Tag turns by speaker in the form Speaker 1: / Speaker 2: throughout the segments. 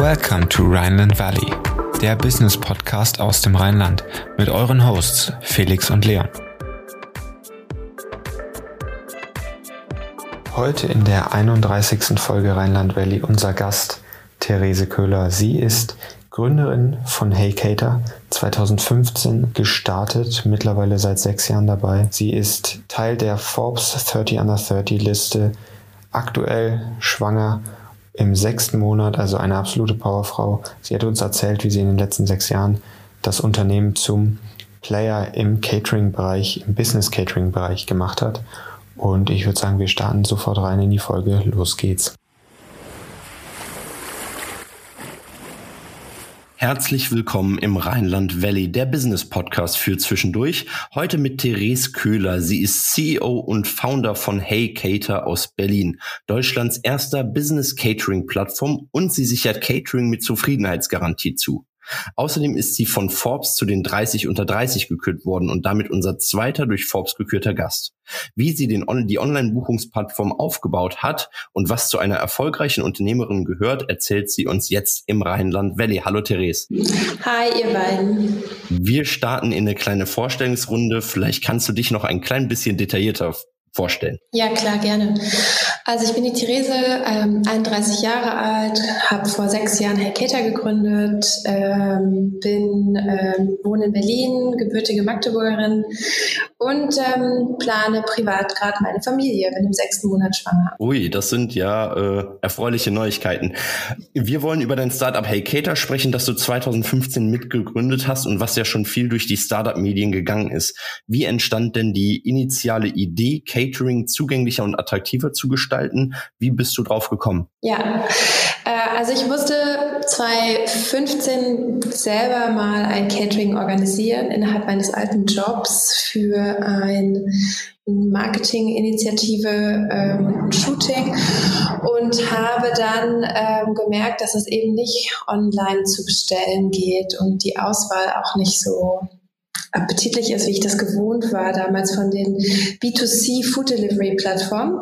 Speaker 1: Welcome to Rhineland Valley, der Business Podcast aus dem Rheinland mit euren Hosts Felix und Leon. Heute in der 31. Folge Rheinland Valley unser Gast Therese Köhler. Sie ist Gründerin von Hey Cater, 2015 gestartet, mittlerweile seit sechs Jahren dabei. Sie ist Teil der Forbes 30 Under 30 Liste, aktuell schwanger im sechsten Monat, also eine absolute Powerfrau. Sie hat uns erzählt, wie sie in den letzten sechs Jahren das Unternehmen zum Player im Catering-Bereich, im Business-Catering-Bereich gemacht hat. Und ich würde sagen, wir starten sofort rein in die Folge. Los geht's.
Speaker 2: Herzlich willkommen im Rheinland Valley, der Business Podcast für zwischendurch. Heute mit Therese Köhler. Sie ist CEO und Founder von Hey Cater aus Berlin, Deutschlands erster Business Catering Plattform und sie sichert Catering mit Zufriedenheitsgarantie zu. Außerdem ist sie von Forbes zu den 30 unter 30 gekürt worden und damit unser zweiter durch Forbes gekürter Gast. Wie sie den, die Online-Buchungsplattform aufgebaut hat und was zu einer erfolgreichen Unternehmerin gehört, erzählt sie uns jetzt im Rheinland Valley. Hallo Therese.
Speaker 3: Hi ihr beiden.
Speaker 2: Wir starten in eine kleine Vorstellungsrunde. Vielleicht kannst du dich noch ein klein bisschen detaillierter vorstellen?
Speaker 3: Ja, klar, gerne. Also ich bin die Therese, ähm, 31 Jahre alt, habe vor sechs Jahren Hellketer gegründet, ähm, bin, ähm, wohne in Berlin, gebürtige Magdeburgerin und ähm, plane privat gerade meine Familie, bin im sechsten Monat schwanger.
Speaker 2: Ui, das sind ja äh, erfreuliche Neuigkeiten. Wir wollen über dein Startup Hellketer sprechen, das du 2015 mitgegründet hast und was ja schon viel durch die Startup-Medien gegangen ist. Wie entstand denn die initiale Idee, Catering zugänglicher und attraktiver zu gestalten. Wie bist du drauf gekommen?
Speaker 3: Ja, äh, also ich musste 2015 selber mal ein Catering organisieren innerhalb meines alten Jobs für ein Marketinginitiative ähm, Shooting und habe dann ähm, gemerkt, dass es eben nicht online zu bestellen geht und die Auswahl auch nicht so appetitlich ist, wie ich das gewohnt war, damals von den B2C Food Delivery Plattformen.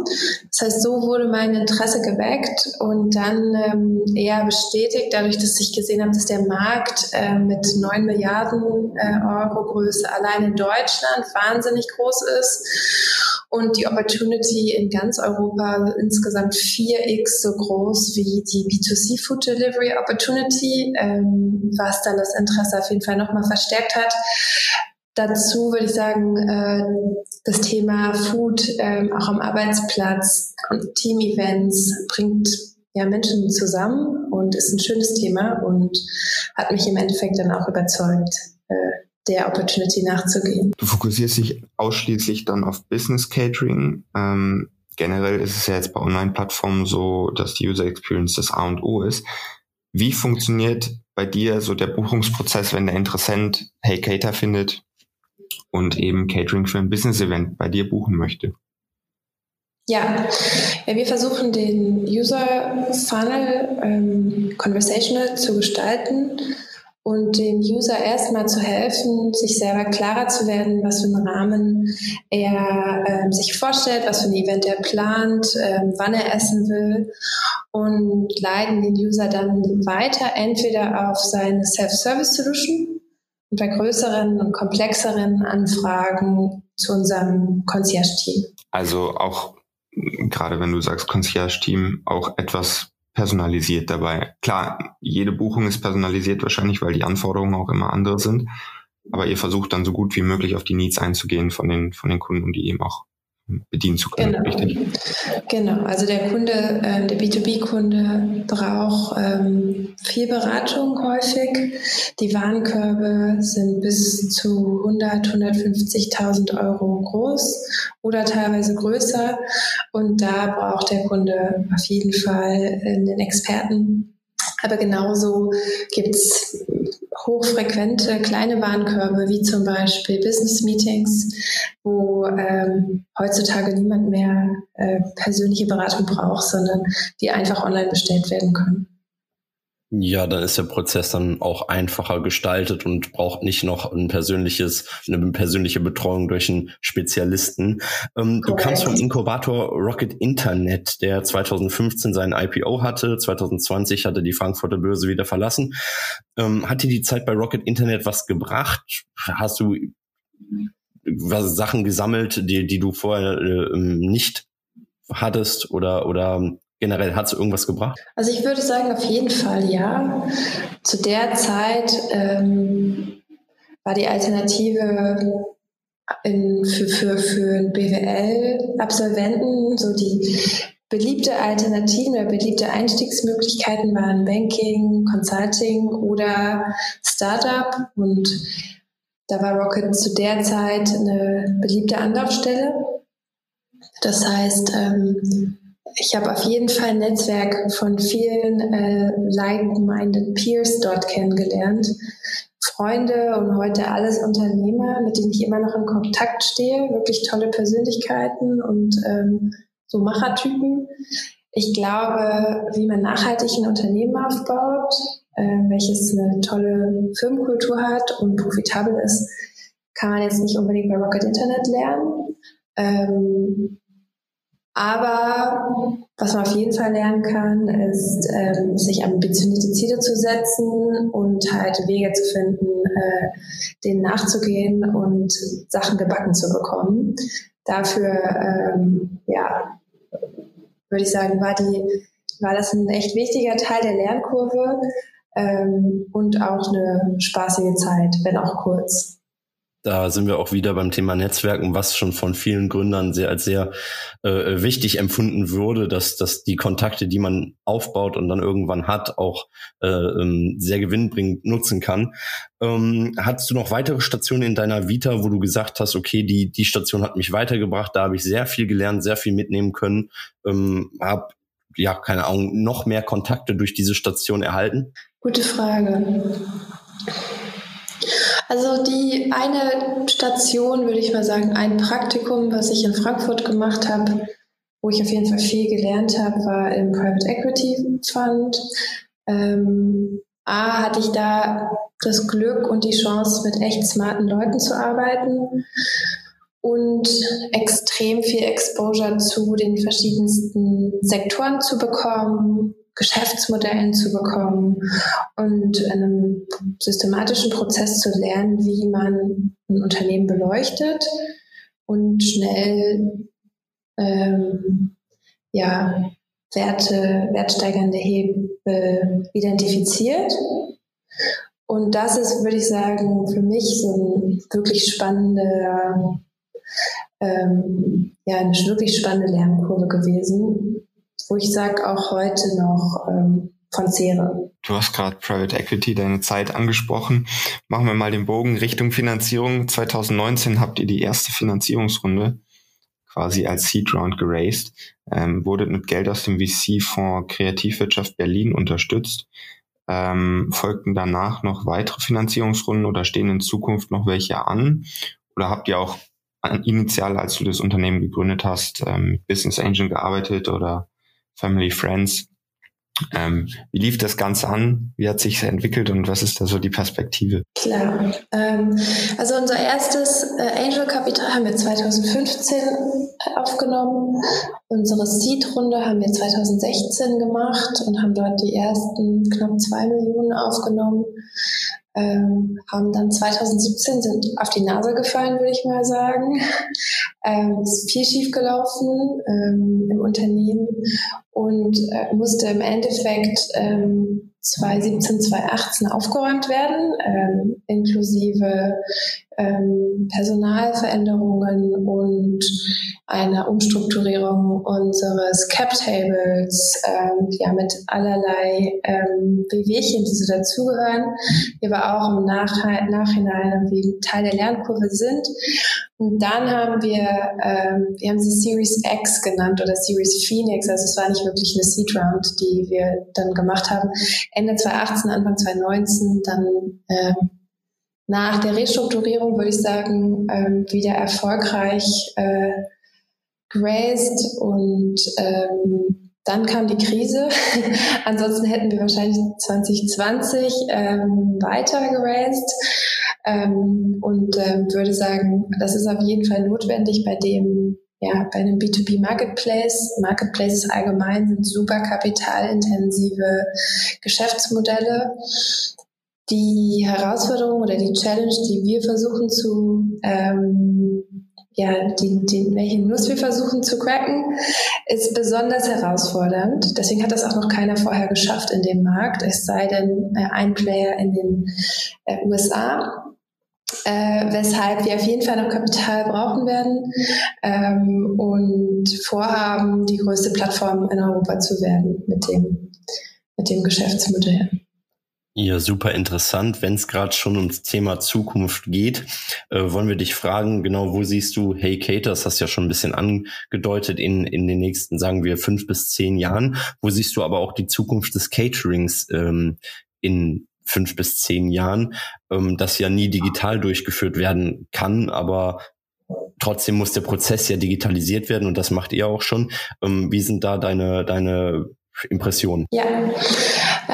Speaker 3: Das heißt, so wurde mein Interesse geweckt und dann ähm, eher bestätigt, dadurch, dass ich gesehen habe, dass der Markt äh, mit 9 Milliarden äh, Euro Größe allein in Deutschland wahnsinnig groß ist und die Opportunity in ganz Europa insgesamt 4x so groß wie die B2C Food Delivery Opportunity, ähm, was dann das Interesse auf jeden Fall nochmal verstärkt hat. Dazu würde ich sagen, äh, das Thema Food ähm, auch am Arbeitsplatz und Team-Events bringt ja Menschen zusammen und ist ein schönes Thema und hat mich im Endeffekt dann auch überzeugt. Äh, der Opportunity nachzugehen.
Speaker 1: Du fokussierst dich ausschließlich dann auf Business Catering. Ähm, generell ist es ja jetzt bei Online-Plattformen so, dass die User Experience das A und O ist. Wie funktioniert bei dir so der Buchungsprozess, wenn der Interessent Hey Cater findet und eben Catering für ein Business-Event bei dir buchen möchte?
Speaker 3: Ja. ja, wir versuchen den User Funnel ähm, conversational zu gestalten und dem User erstmal zu helfen, sich selber klarer zu werden, was für einen Rahmen er ähm, sich vorstellt, was für ein Event er plant, ähm, wann er essen will und leiten den User dann weiter entweder auf seine Self-Service-Solution und bei größeren und komplexeren Anfragen zu unserem Concierge-Team.
Speaker 1: Also auch gerade wenn du sagst Concierge-Team, auch etwas personalisiert dabei. Klar, jede Buchung ist personalisiert wahrscheinlich, weil die Anforderungen auch immer andere sind. Aber ihr versucht dann so gut wie möglich auf die Needs einzugehen von den, von den Kunden und die eben auch bedienen zu können,
Speaker 3: genau. richtig? Genau, also der Kunde, äh, der B2B-Kunde braucht ähm, viel Beratung häufig. Die Warenkörbe sind bis zu 100, 150.000 Euro groß oder teilweise größer. Und da braucht der Kunde auf jeden Fall einen Experten. Aber genauso gibt es hochfrequente kleine Warenkörbe, wie zum Beispiel Business Meetings, wo ähm, heutzutage niemand mehr äh, persönliche Beratung braucht, sondern die einfach online bestellt werden können.
Speaker 2: Ja, dann ist der Prozess dann auch einfacher gestaltet und braucht nicht noch ein persönliches, eine persönliche Betreuung durch einen Spezialisten. Ähm, du kamst vom Inkubator Rocket Internet, der 2015 seinen IPO hatte, 2020 hatte die Frankfurter Börse wieder verlassen. Ähm, hat dir die Zeit bei Rocket Internet was gebracht? Hast du was, Sachen gesammelt, die, die du vorher äh, nicht hattest oder, oder generell hat es irgendwas gebracht?
Speaker 3: Also ich würde sagen, auf jeden Fall ja. Zu der Zeit ähm, war die Alternative in, für, für, für BWL-Absolventen so die beliebte Alternativen oder beliebte Einstiegsmöglichkeiten waren Banking, Consulting oder Startup und da war Rocket zu der Zeit eine beliebte Anlaufstelle. Das heißt, ähm, ich habe auf jeden Fall ein Netzwerk von vielen äh, like-minded Peers dort kennengelernt. Freunde und heute alles Unternehmer, mit denen ich immer noch in Kontakt stehe. Wirklich tolle Persönlichkeiten und ähm, so Machertypen. Ich glaube, wie man nachhaltig ein Unternehmen aufbaut, äh, welches eine tolle Firmenkultur hat und profitabel ist, kann man jetzt nicht unbedingt bei Rocket Internet lernen. Ähm, aber was man auf jeden Fall lernen kann, ist, ähm, sich ambitionierte Ziele zu setzen und halt Wege zu finden, äh, denen nachzugehen und Sachen gebacken zu bekommen. Dafür, ähm, ja, würde ich sagen, war die, war das ein echt wichtiger Teil der Lernkurve ähm, und auch eine spaßige Zeit, wenn auch kurz
Speaker 2: da sind wir auch wieder beim Thema Netzwerken, was schon von vielen Gründern sehr als sehr äh, wichtig empfunden würde, dass, dass die Kontakte, die man aufbaut und dann irgendwann hat, auch äh, ähm, sehr gewinnbringend nutzen kann. Ähm, hattest du noch weitere Stationen in deiner Vita, wo du gesagt hast, okay, die, die Station hat mich weitergebracht, da habe ich sehr viel gelernt, sehr viel mitnehmen können, ähm, habe ja, keine Ahnung, noch mehr Kontakte durch diese Station erhalten?
Speaker 3: Gute Frage. Also die eine Station, würde ich mal sagen, ein Praktikum, was ich in Frankfurt gemacht habe, wo ich auf jeden Fall viel gelernt habe, war im Private Equity Fund. Ähm, A, hatte ich da das Glück und die Chance, mit echt smarten Leuten zu arbeiten und extrem viel Exposure zu den verschiedensten Sektoren zu bekommen, Geschäftsmodellen zu bekommen und einem systematischen Prozess zu lernen, wie man ein Unternehmen beleuchtet und schnell ähm, ja, Werte, wertsteigernde Hebel identifiziert. Und das ist, würde ich sagen, für mich so ein wirklich spannender, ähm, ja, eine wirklich spannende Lernkurve gewesen, wo ich sage auch heute noch ähm, von zehre.
Speaker 1: Du hast gerade Private Equity, deine Zeit angesprochen. Machen wir mal den Bogen Richtung Finanzierung. 2019 habt ihr die erste Finanzierungsrunde quasi als Seed Round geraced, ähm, wurdet mit Geld aus dem VC-Fonds Kreativwirtschaft Berlin unterstützt. Ähm, folgten danach noch weitere Finanzierungsrunden oder stehen in Zukunft noch welche an? Oder habt ihr auch initial, als du das Unternehmen gegründet hast, ähm, Business Angel gearbeitet oder Family, Friends. Ähm, wie lief das Ganze an? Wie hat sich entwickelt und was ist da so die Perspektive?
Speaker 3: Klar. Ähm, also unser erstes äh, Angel Capital haben wir 2015 aufgenommen. Unsere Seed-Runde haben wir 2016 gemacht und haben dort die ersten knapp zwei Millionen aufgenommen ähm, haben dann 2017 sind auf die Nase gefallen, würde ich mal sagen. Ähm, ist viel schief gelaufen ähm, im Unternehmen und äh, musste im Endeffekt ähm, 2017, 2018 aufgeräumt werden, ähm, inklusive ähm, Personalveränderungen und einer Umstrukturierung unseres Cap-Tables, ähm, ja, mit allerlei ähm, Wehwehchen, die so dazugehören, die aber auch im Nach Nachhinein irgendwie Teil der Lernkurve sind. Und dann haben wir, ähm, wir haben sie Series X genannt oder Series Phoenix, also es war nicht wirklich eine Seed Round, die wir dann gemacht haben. Ende 2018, Anfang 2019, dann ähm, nach der Restrukturierung würde ich sagen, ähm, wieder erfolgreich äh, geraced und ähm, dann kam die Krise. Ansonsten hätten wir wahrscheinlich 2020 ähm, weiter geraced ähm, und ähm, würde sagen, das ist auf jeden Fall notwendig bei dem ja, bei einem B2B Marketplace. Marketplaces allgemein sind super kapitalintensive Geschäftsmodelle. Die Herausforderung oder die Challenge, die wir versuchen zu ähm, ja, die, die, welche Nuss wir versuchen zu cracken, ist besonders herausfordernd. Deswegen hat das auch noch keiner vorher geschafft in dem Markt, es sei denn äh, ein Player in den äh, USA. Äh, weshalb wir auf jeden Fall noch Kapital brauchen werden ähm, und vorhaben, die größte Plattform in Europa zu werden mit dem, mit dem Geschäftsmodell.
Speaker 2: Ja, super interessant. Wenn es gerade schon ums Thema Zukunft geht, äh, wollen wir dich fragen, genau, wo siehst du Hey Cater, das hast ja schon ein bisschen angedeutet, in, in den nächsten, sagen wir, fünf bis zehn Jahren. Wo siehst du aber auch die Zukunft des Caterings ähm, in fünf bis zehn Jahren, ähm, das ja nie digital durchgeführt werden kann, aber trotzdem muss der Prozess ja digitalisiert werden und das macht ihr auch schon. Ähm, wie sind da deine, deine Impressionen?
Speaker 3: Ja,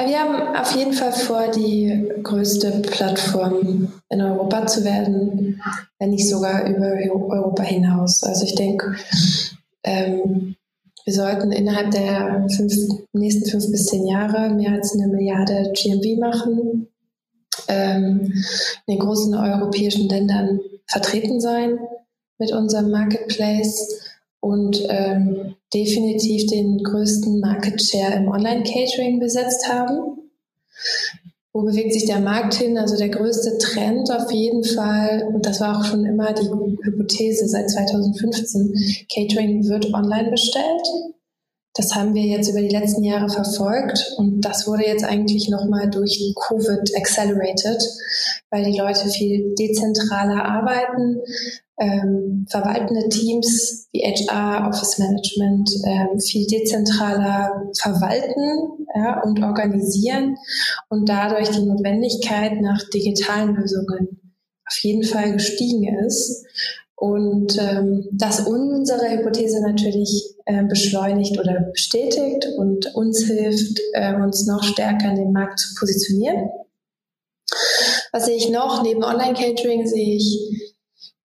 Speaker 3: wir haben auf jeden Fall vor, die größte Plattform in Europa zu werden, wenn nicht sogar über Europa hinaus. Also ich denke, ähm, wir sollten innerhalb der fünf, nächsten fünf bis zehn Jahre mehr als eine Milliarde GMV machen, ähm, in den großen europäischen Ländern vertreten sein mit unserem Marketplace und ähm, definitiv den größten Market Share im Online-Catering besetzt haben. Wo bewegt sich der Markt hin? Also der größte Trend auf jeden Fall, und das war auch schon immer die Hypothese seit 2015, Catering wird online bestellt. Das haben wir jetzt über die letzten Jahre verfolgt und das wurde jetzt eigentlich nochmal durch Covid accelerated, weil die Leute viel dezentraler arbeiten, ähm, verwaltende Teams wie HR, Office Management ähm, viel dezentraler verwalten ja, und organisieren und dadurch die Notwendigkeit nach digitalen Lösungen auf jeden Fall gestiegen ist. Und ähm, das unsere Hypothese natürlich äh, beschleunigt oder bestätigt und uns hilft, äh, uns noch stärker in den Markt zu positionieren. Was sehe ich noch? Neben Online-Catering sehe ich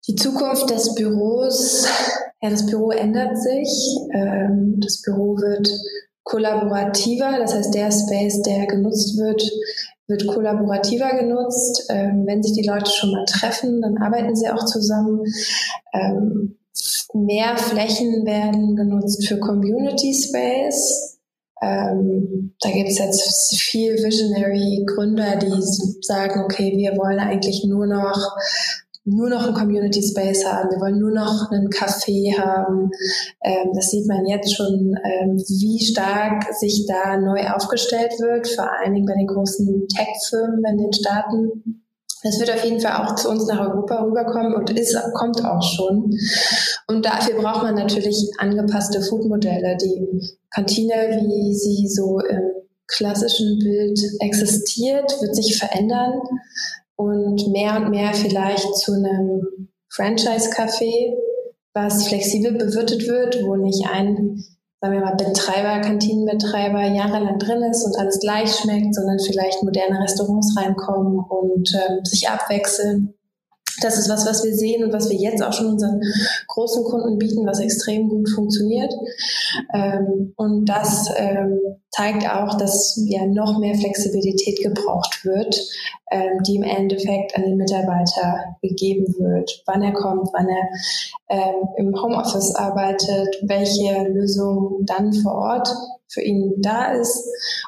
Speaker 3: die Zukunft des Büros, ja, das Büro ändert sich. Ähm, das Büro wird kollaborativer, das heißt, der Space, der genutzt wird, wird kollaborativer genutzt. Ähm, wenn sich die Leute schon mal treffen, dann arbeiten sie auch zusammen. Ähm, mehr Flächen werden genutzt für Community Space. Ähm, da gibt es jetzt viel Visionary Gründer, die sagen, okay, wir wollen eigentlich nur noch nur noch ein Community Space haben, wir wollen nur noch einen Café haben. Ähm, das sieht man jetzt schon, ähm, wie stark sich da neu aufgestellt wird, vor allen Dingen bei den großen Tech-Firmen in den Staaten. Das wird auf jeden Fall auch zu uns nach Europa rüberkommen und ist, kommt auch schon. Und dafür braucht man natürlich angepasste Foodmodelle. Die Kantine, wie sie so im klassischen Bild existiert, wird sich verändern und mehr und mehr vielleicht zu einem Franchise-Café, was flexibel bewirtet wird, wo nicht ein, sagen wir mal, Betreiber, Kantinenbetreiber jahrelang drin ist und alles gleich schmeckt, sondern vielleicht moderne Restaurants reinkommen und äh, sich abwechseln. Das ist was, was wir sehen und was wir jetzt auch schon unseren großen Kunden bieten, was extrem gut funktioniert. Ähm, und das ähm, zeigt auch, dass ja noch mehr Flexibilität gebraucht wird, ähm, die im Endeffekt an den Mitarbeiter gegeben wird. Wann er kommt, wann er ähm, im Homeoffice arbeitet, welche Lösung dann vor Ort für ihn da ist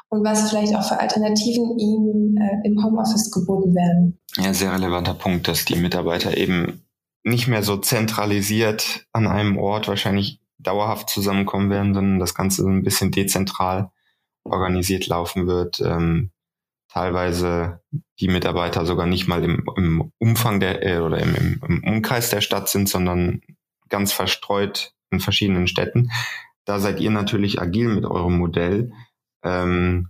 Speaker 3: und was vielleicht auch für Alternativen ihm äh, im Homeoffice geboten werden.
Speaker 1: Ja, sehr relevanter Punkt, dass die Mitarbeiter eben nicht mehr so zentralisiert an einem Ort wahrscheinlich dauerhaft zusammenkommen werden, sondern das Ganze so ein bisschen dezentral organisiert laufen wird. Ähm, teilweise die Mitarbeiter sogar nicht mal im, im Umfang der äh, oder im, im, Umkreis der Stadt sind, sondern ganz verstreut in verschiedenen Städten. Da seid ihr natürlich agil mit eurem Modell. Ähm,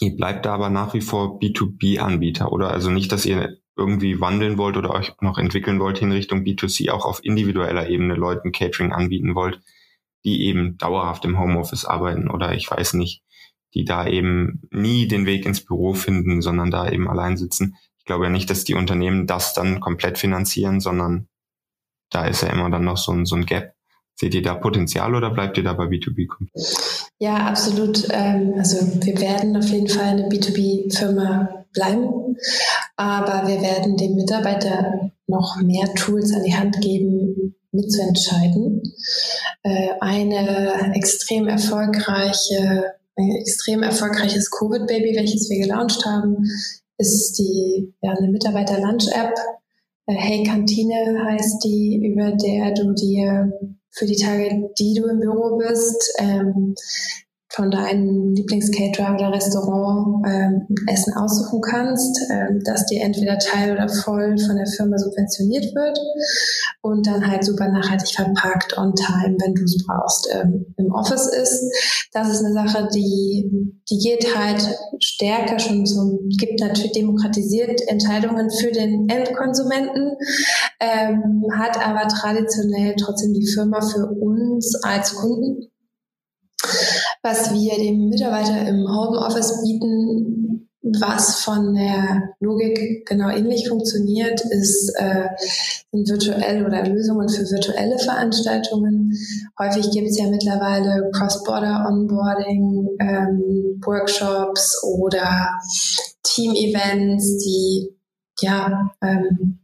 Speaker 1: ihr bleibt da aber nach wie vor B2B-Anbieter, oder? Also nicht, dass ihr irgendwie wandeln wollt oder euch noch entwickeln wollt in Richtung B2C, auch auf individueller Ebene Leuten Catering anbieten wollt. die eben dauerhaft im Homeoffice arbeiten oder ich weiß nicht, die da eben nie den Weg ins Büro finden, sondern da eben allein sitzen. Ich glaube ja nicht, dass die Unternehmen das dann komplett finanzieren, sondern da ist ja immer dann noch so ein, so ein Gap. Seht ihr da Potenzial oder bleibt ihr da bei B2B?
Speaker 3: Ja, absolut. Ähm, also wir werden auf jeden Fall eine B2B-Firma bleiben, aber wir werden dem Mitarbeiter noch mehr Tools an die Hand geben, mitzuentscheiden. Äh, eine extrem erfolgreiche, ein extrem erfolgreiches Covid-Baby, welches wir gelauncht haben, ist die ja, eine Mitarbeiter-Lunch-App. Äh, hey Kantine heißt die, über der du dir für die Tage, die du im Büro bist, ähm, von deinem Lieblingscaterer oder Restaurant ähm, Essen aussuchen kannst, ähm, das dir entweder teil oder voll von der Firma subventioniert wird und dann halt super nachhaltig verpackt on time, wenn du es brauchst, ähm, im Office ist. Das ist eine Sache, die, die geht halt stärker schon so, gibt natürlich demokratisiert Entscheidungen für den Endkonsumenten, ähm, hat aber traditionell trotzdem die Firma für uns als Kunden was wir dem Mitarbeiter im Homeoffice bieten, was von der Logik genau ähnlich funktioniert, ist, äh, sind virtuelle oder Lösungen für virtuelle Veranstaltungen. Häufig gibt es ja mittlerweile Cross-Border Onboarding, ähm, Workshops oder Team-Events, die ja ähm,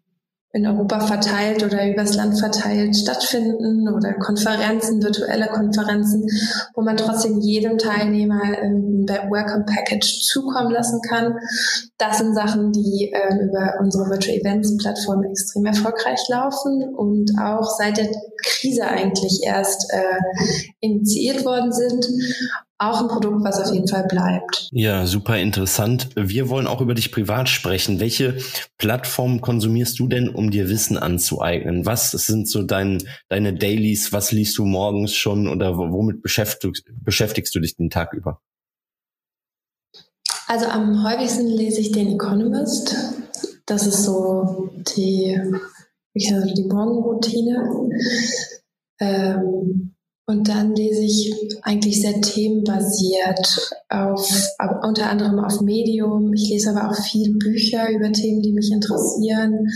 Speaker 3: in Europa verteilt oder übers Land verteilt stattfinden oder Konferenzen, virtuelle Konferenzen, wo man trotzdem jedem Teilnehmer ein Welcome Package zukommen lassen kann. Das sind Sachen, die äh, über unsere Virtual Events Plattform extrem erfolgreich laufen und auch seit der Krise eigentlich erst äh, initiiert worden sind auch ein Produkt, was auf jeden Fall bleibt.
Speaker 2: Ja, super interessant. Wir wollen auch über dich privat sprechen. Welche Plattformen konsumierst du denn, um dir Wissen anzueignen? Was sind so dein, deine Dailies? Was liest du morgens schon oder womit beschäftigst, beschäftigst du dich den Tag über?
Speaker 3: Also am häufigsten lese ich den Economist. Das ist so die, ich sage, die Morgenroutine. Ähm, und dann lese ich eigentlich sehr themenbasiert auf, unter anderem auf Medium. Ich lese aber auch viel Bücher über Themen, die mich interessieren.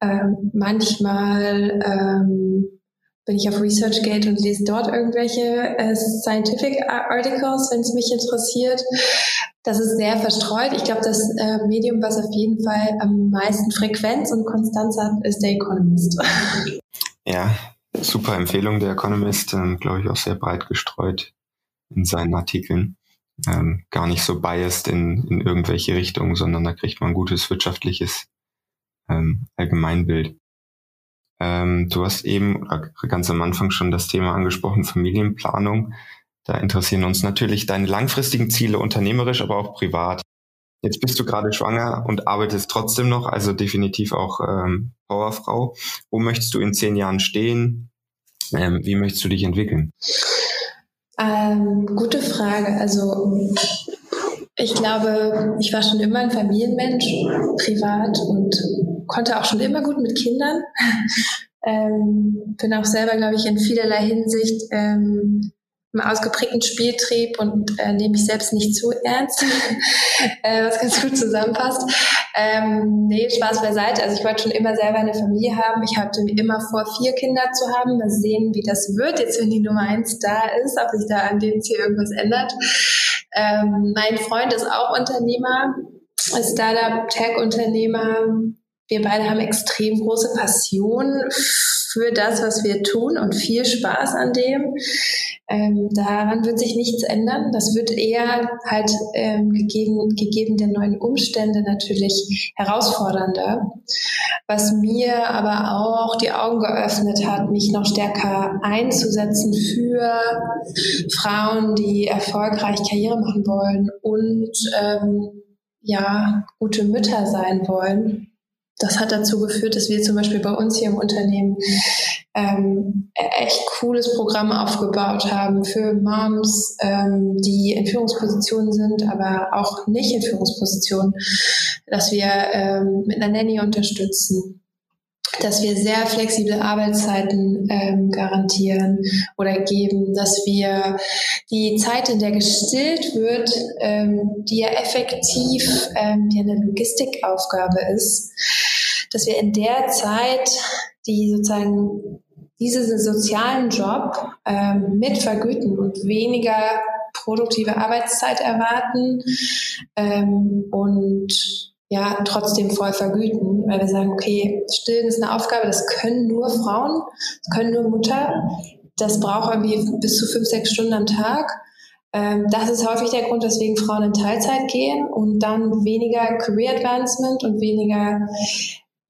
Speaker 3: Ähm, manchmal ähm, bin ich auf ResearchGate und lese dort irgendwelche äh, Scientific Articles, wenn es mich interessiert. Das ist sehr verstreut. Ich glaube, das äh, Medium, was auf jeden Fall am meisten Frequenz und Konstanz hat, ist der Economist.
Speaker 1: Ja, super Empfehlung. Der Economist, ähm, glaube ich, auch sehr breit gestreut in seinen Artikeln. Ähm, gar nicht so biased in, in irgendwelche Richtungen, sondern da kriegt man ein gutes wirtschaftliches ähm, Allgemeinbild. Ähm, du hast eben ganz am Anfang schon das Thema angesprochen, Familienplanung. Da interessieren uns natürlich deine langfristigen Ziele unternehmerisch, aber auch privat. Jetzt bist du gerade schwanger und arbeitest trotzdem noch, also definitiv auch ähm, Powerfrau. Wo möchtest du in zehn Jahren stehen? Ähm, wie möchtest du dich entwickeln?
Speaker 3: Ähm, gute Frage. Also ich glaube, ich war schon immer ein Familienmensch, privat und konnte auch schon immer gut mit Kindern. ähm, bin auch selber, glaube ich, in vielerlei Hinsicht ähm, einem ausgeprägten Spieltrieb und äh, nehme mich selbst nicht zu ernst, äh, was ganz gut zusammenpasst. Ähm, nee, Spaß beiseite. Also ich wollte schon immer selber eine Familie haben. Ich hatte immer vor, vier Kinder zu haben. Mal sehen, wie das wird, jetzt wenn die Nummer eins da ist, ob sich da an dem Ziel irgendwas ändert. Ähm, mein Freund ist auch Unternehmer, ist Startup, Tech-Unternehmer. Wir beide haben extrem große Passion für das, was wir tun und viel Spaß an dem. Ähm, daran wird sich nichts ändern. Das wird eher halt ähm, gegeben, gegeben der neuen Umstände natürlich herausfordernder. Was mir aber auch die Augen geöffnet hat, mich noch stärker einzusetzen für Frauen, die erfolgreich Karriere machen wollen und ähm, ja, gute Mütter sein wollen das hat dazu geführt, dass wir zum Beispiel bei uns hier im Unternehmen ähm, echt cooles Programm aufgebaut haben für Moms, ähm, die in Führungspositionen sind, aber auch nicht in Führungspositionen, dass wir ähm, mit einer Nanny unterstützen dass wir sehr flexible Arbeitszeiten ähm, garantieren oder geben, dass wir die Zeit, in der gestillt wird, ähm, die ja effektiv ähm, ja eine Logistikaufgabe ist, dass wir in der Zeit, die sozusagen diesen sozialen Job ähm, mit vergüten und weniger produktive Arbeitszeit erwarten ähm, und ja trotzdem voll vergüten, weil wir sagen, okay, Stillen ist eine Aufgabe, das können nur Frauen, das können nur Mutter, das braucht irgendwie bis zu fünf, sechs Stunden am Tag. Ähm, das ist häufig der Grund, weswegen Frauen in Teilzeit gehen und dann weniger Career Advancement und weniger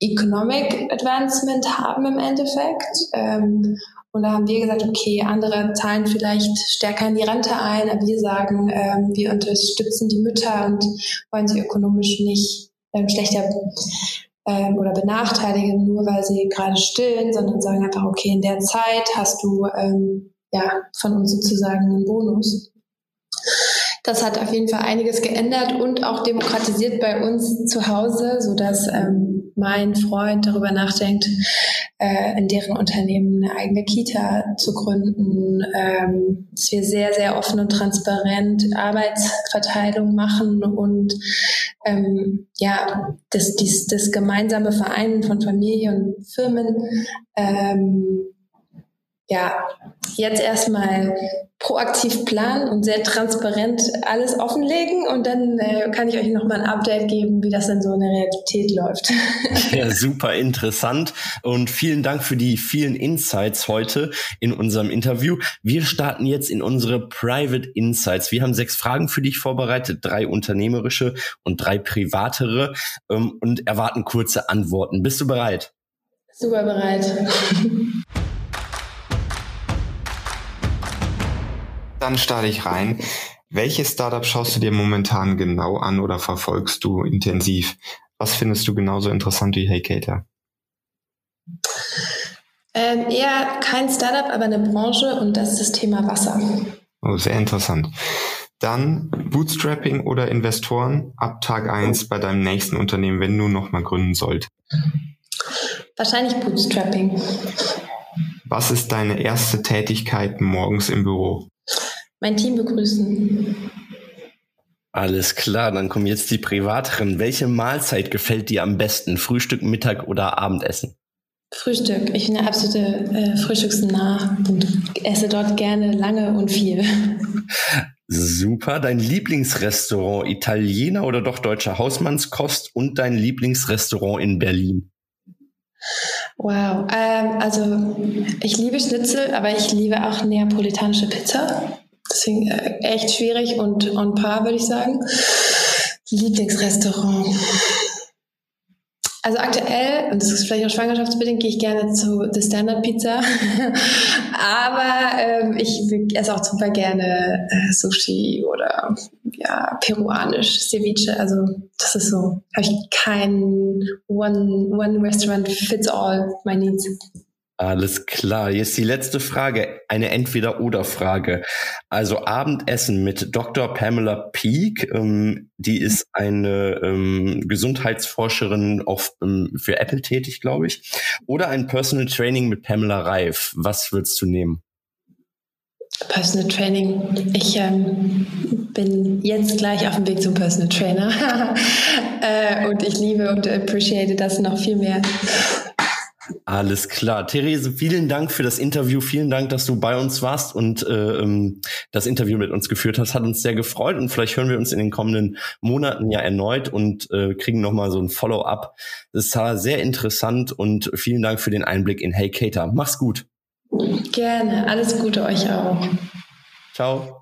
Speaker 3: Economic Advancement haben im Endeffekt. Ähm, und da haben wir gesagt, okay, andere zahlen vielleicht stärker in die Rente ein, aber wir sagen, ähm, wir unterstützen die Mütter und wollen sie ökonomisch nicht ähm, schlechter ähm, oder benachteiligen, nur weil sie gerade stillen, sondern sagen einfach, okay, in der Zeit hast du ähm, ja von uns sozusagen einen Bonus. Das hat auf jeden Fall einiges geändert und auch demokratisiert bei uns zu Hause, so dass ähm, mein Freund darüber nachdenkt, äh, in deren Unternehmen eine eigene Kita zu gründen, ähm, dass wir sehr, sehr offen und transparent Arbeitsverteilung machen und ähm, ja, das, dies, das gemeinsame Vereinen von Familie und Firmen ähm, ja, jetzt erstmal proaktiv planen und sehr transparent alles offenlegen und dann äh, kann ich euch nochmal ein Update geben, wie das in so einer Realität läuft.
Speaker 2: Ja, super interessant und vielen Dank für die vielen Insights heute in unserem Interview. Wir starten jetzt in unsere Private Insights. Wir haben sechs Fragen für dich vorbereitet, drei unternehmerische und drei privatere ähm, und erwarten kurze Antworten. Bist du bereit?
Speaker 3: Super bereit.
Speaker 1: Dann starte ich rein. Welche Startup schaust du dir momentan genau an oder verfolgst du intensiv? Was findest du genauso interessant wie HeyCater?
Speaker 3: Ähm, eher kein Startup, aber eine Branche und das ist das Thema Wasser.
Speaker 1: Oh, sehr interessant. Dann Bootstrapping oder Investoren ab Tag 1 bei deinem nächsten Unternehmen, wenn du nochmal gründen sollt?
Speaker 3: Wahrscheinlich Bootstrapping.
Speaker 1: Was ist deine erste Tätigkeit morgens im Büro?
Speaker 3: Mein Team begrüßen.
Speaker 2: Alles klar, dann kommen jetzt die privateren. Welche Mahlzeit gefällt dir am besten? Frühstück, Mittag oder Abendessen?
Speaker 3: Frühstück. Ich bin eine absolute äh, Frühstücksnah und esse dort gerne lange und viel.
Speaker 2: Super. Dein Lieblingsrestaurant, Italiener oder doch deutscher Hausmannskost und dein Lieblingsrestaurant in Berlin?
Speaker 3: Wow. Ähm, also ich liebe Schnitzel, aber ich liebe auch neapolitanische Pizza. Deswegen äh, echt schwierig und on par, würde ich sagen. Lieblingsrestaurant. Also aktuell, und das ist vielleicht auch schwangerschaftsbedingt, gehe ich gerne zu The Standard Pizza. Aber ähm, ich esse auch super gerne äh, Sushi oder ja, peruanisch, Ceviche. Also das ist so, habe ich kein One, one Restaurant fits all my needs.
Speaker 2: Alles klar. Jetzt die letzte Frage, eine Entweder-Oder-Frage. Also Abendessen mit Dr. Pamela Peak, ähm, die ist eine ähm, Gesundheitsforscherin auf, ähm, für Apple tätig, glaube ich. Oder ein Personal Training mit Pamela Reif. Was würdest du nehmen?
Speaker 3: Personal Training. Ich ähm, bin jetzt gleich auf dem Weg zum Personal Trainer äh, und ich liebe und appreciate das noch viel mehr.
Speaker 2: Alles klar. Therese, vielen Dank für das Interview. Vielen Dank, dass du bei uns warst und äh, ähm, das Interview mit uns geführt hast. Hat uns sehr gefreut und vielleicht hören wir uns in den kommenden Monaten ja erneut und äh, kriegen nochmal so ein Follow-up. Das war sehr interessant und vielen Dank für den Einblick in Hey Cater. Mach's gut.
Speaker 3: Gerne. Alles Gute euch auch.
Speaker 2: Ciao.